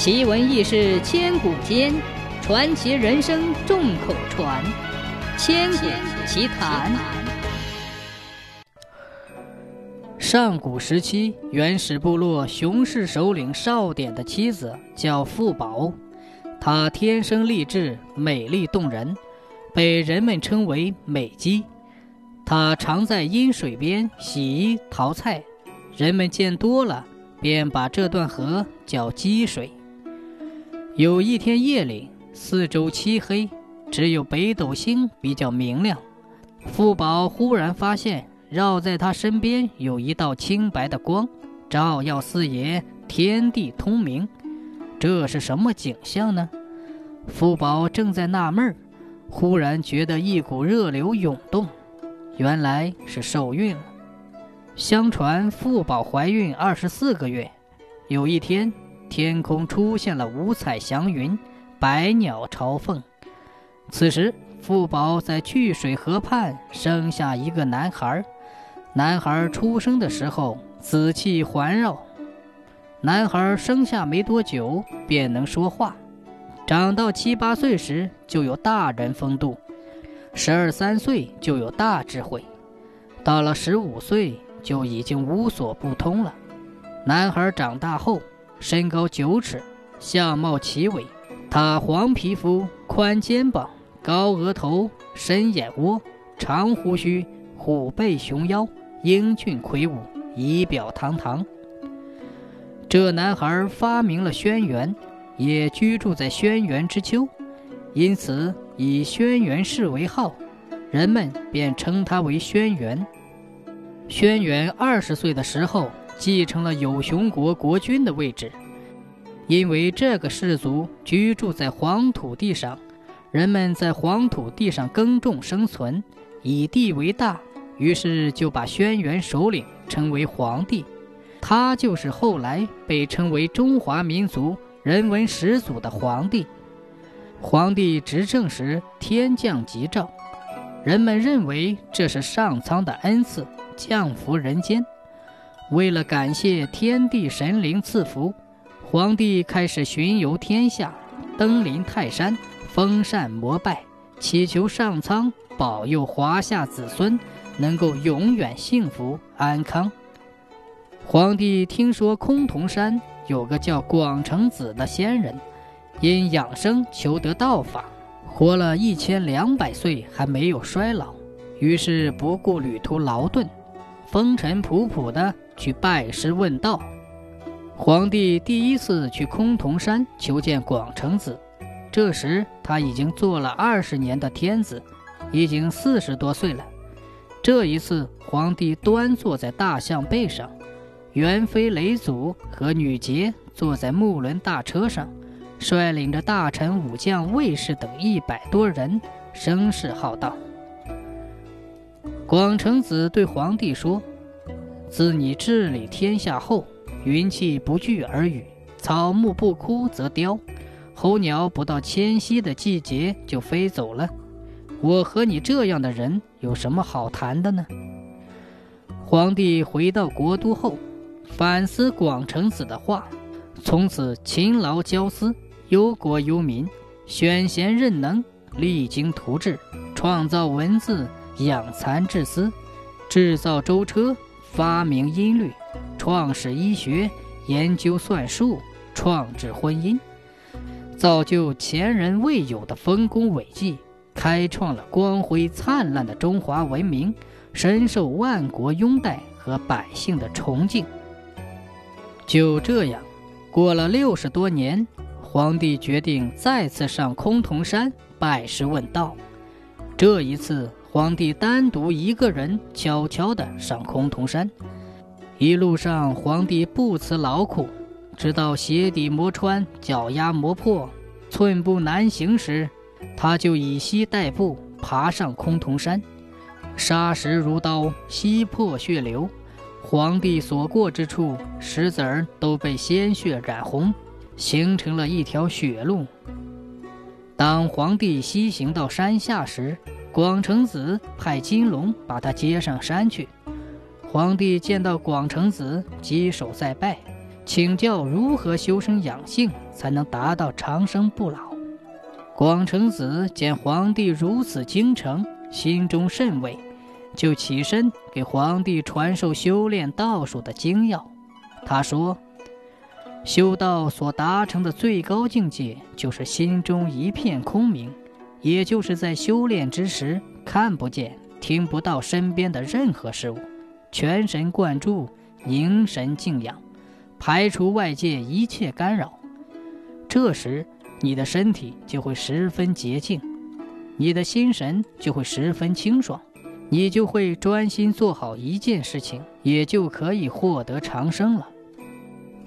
奇闻异事千古间，传奇人生众口传。千古奇谈。上古时期，原始部落熊氏首领少典的妻子叫富宝，她天生丽质，美丽动人，被人们称为美姬。她常在阴水边洗衣淘菜，人们见多了，便把这段河叫积水。有一天夜里，四周漆黑，只有北斗星比较明亮。富宝忽然发现，绕在他身边有一道清白的光，照耀四野，天地通明。这是什么景象呢？富宝正在纳闷儿，忽然觉得一股热流涌动，原来是受孕了。相传富宝怀孕二十四个月，有一天。天空出现了五彩祥云，百鸟朝凤。此时，富宝在去水河畔生下一个男孩。男孩出生的时候，紫气环绕。男孩生下没多久，便能说话。长到七八岁时，就有大人风度；十二三岁就有大智慧；到了十五岁，就已经无所不通了。男孩长大后。身高九尺，相貌奇伟。他黄皮肤、宽肩膀、高额头、深眼窝、长胡须、虎背熊腰，英俊魁梧，仪表堂堂。这男孩发明了轩辕，也居住在轩辕之丘，因此以轩辕氏为号，人们便称他为轩辕。轩辕二十岁的时候。继承了有熊国国君的位置，因为这个氏族居住在黄土地上，人们在黄土地上耕种生存，以地为大，于是就把轩辕首领称为皇帝。他就是后来被称为中华民族人文始祖的皇帝。皇帝执政时天降吉兆，人们认为这是上苍的恩赐，降福人间。为了感谢天地神灵赐福，皇帝开始巡游天下，登临泰山，封禅膜拜，祈求上苍保佑华夏子孙能够永远幸福安康。皇帝听说崆峒山有个叫广成子的仙人，因养生求得道法，活了一千两百岁还没有衰老，于是不顾旅途劳顿，风尘仆仆的。去拜师问道。皇帝第一次去崆峒山求见广成子，这时他已经做了二十年的天子，已经四十多岁了。这一次，皇帝端坐在大象背上，元妃雷祖和女杰坐在木轮大车上，率领着大臣、武将、卫士等一百多人，声势浩荡。广成子对皇帝说。自你治理天下后，云气不聚而雨，草木不枯则凋，候鸟不到迁徙的季节就飞走了。我和你这样的人有什么好谈的呢？皇帝回到国都后，反思广成子的话，从此勤劳教思，忧国忧民，选贤任能，励精图治，创造文字，养蚕治丝，制造舟车。发明音律，创始医学，研究算术，创制婚姻，造就前人未有的丰功伟绩，开创了光辉灿烂的中华文明，深受万国拥戴和百姓的崇敬。就这样，过了六十多年，皇帝决定再次上崆峒山拜师问道。这一次。皇帝单独一个人悄悄地上崆峒山，一路上皇帝不辞劳苦，直到鞋底磨穿、脚丫磨破、寸步难行时，他就以膝代步爬上崆峒山。沙石如刀，溪破血流，皇帝所过之处，石子儿都被鲜血染红，形成了一条血路。当皇帝西行到山下时，广成子派金龙把他接上山去。皇帝见到广成子，稽首再拜，请教如何修身养性，才能达到长生不老。广成子见皇帝如此精诚，心中甚慰，就起身给皇帝传授修炼道术的精要。他说：“修道所达成的最高境界，就是心中一片空明，也就是在修炼之时，看不见、听不到身边的任何事物，全神贯注，凝神静养，排除外界一切干扰。这时。”你的身体就会十分洁净，你的心神就会十分清爽，你就会专心做好一件事情，也就可以获得长生了。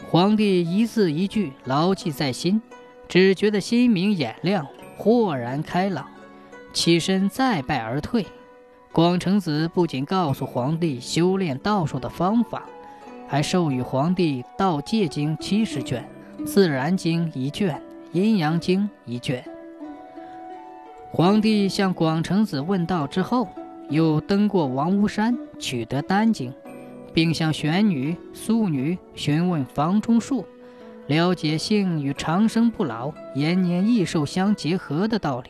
皇帝一字一句牢记在心，只觉得心明眼亮，豁然开朗，起身再拜而退。广成子不仅告诉皇帝修炼道术的方法，还授予皇帝《道戒经》七十卷，《自然经》一卷。《阴阳经》一卷。皇帝向广成子问道之后，又登过王屋山取得丹经，并向玄女、素女询问房中术，了解性与长生不老、延年益寿相结合的道理。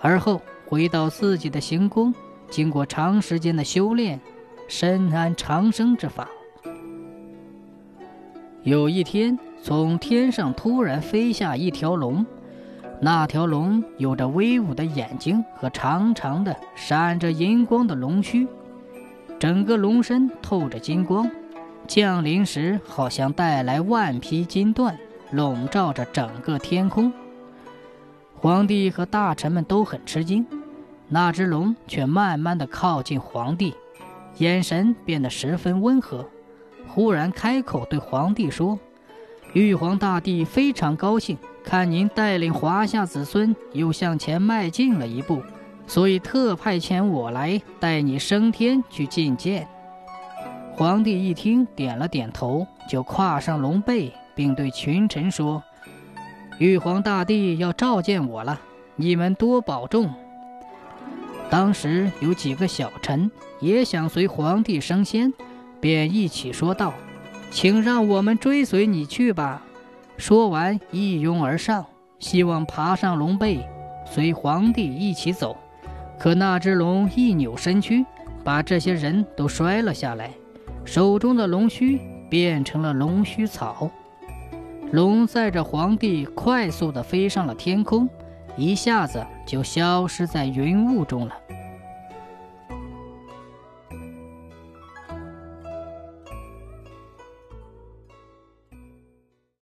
而后回到自己的行宫，经过长时间的修炼，深谙长生之法。有一天。从天上突然飞下一条龙，那条龙有着威武的眼睛和长长的、闪着银光的龙须，整个龙身透着金光，降临时好像带来万匹金缎，笼罩着整个天空。皇帝和大臣们都很吃惊，那只龙却慢慢的靠近皇帝，眼神变得十分温和，忽然开口对皇帝说。玉皇大帝非常高兴，看您带领华夏子孙又向前迈进了一步，所以特派遣我来带你升天去觐见。皇帝一听，点了点头，就跨上龙背，并对群臣说：“玉皇大帝要召见我了，你们多保重。”当时有几个小臣也想随皇帝升仙，便一起说道。请让我们追随你去吧。说完，一拥而上，希望爬上龙背，随皇帝一起走。可那只龙一扭身躯，把这些人都摔了下来，手中的龙须变成了龙须草。龙载着皇帝快速地飞上了天空，一下子就消失在云雾中了。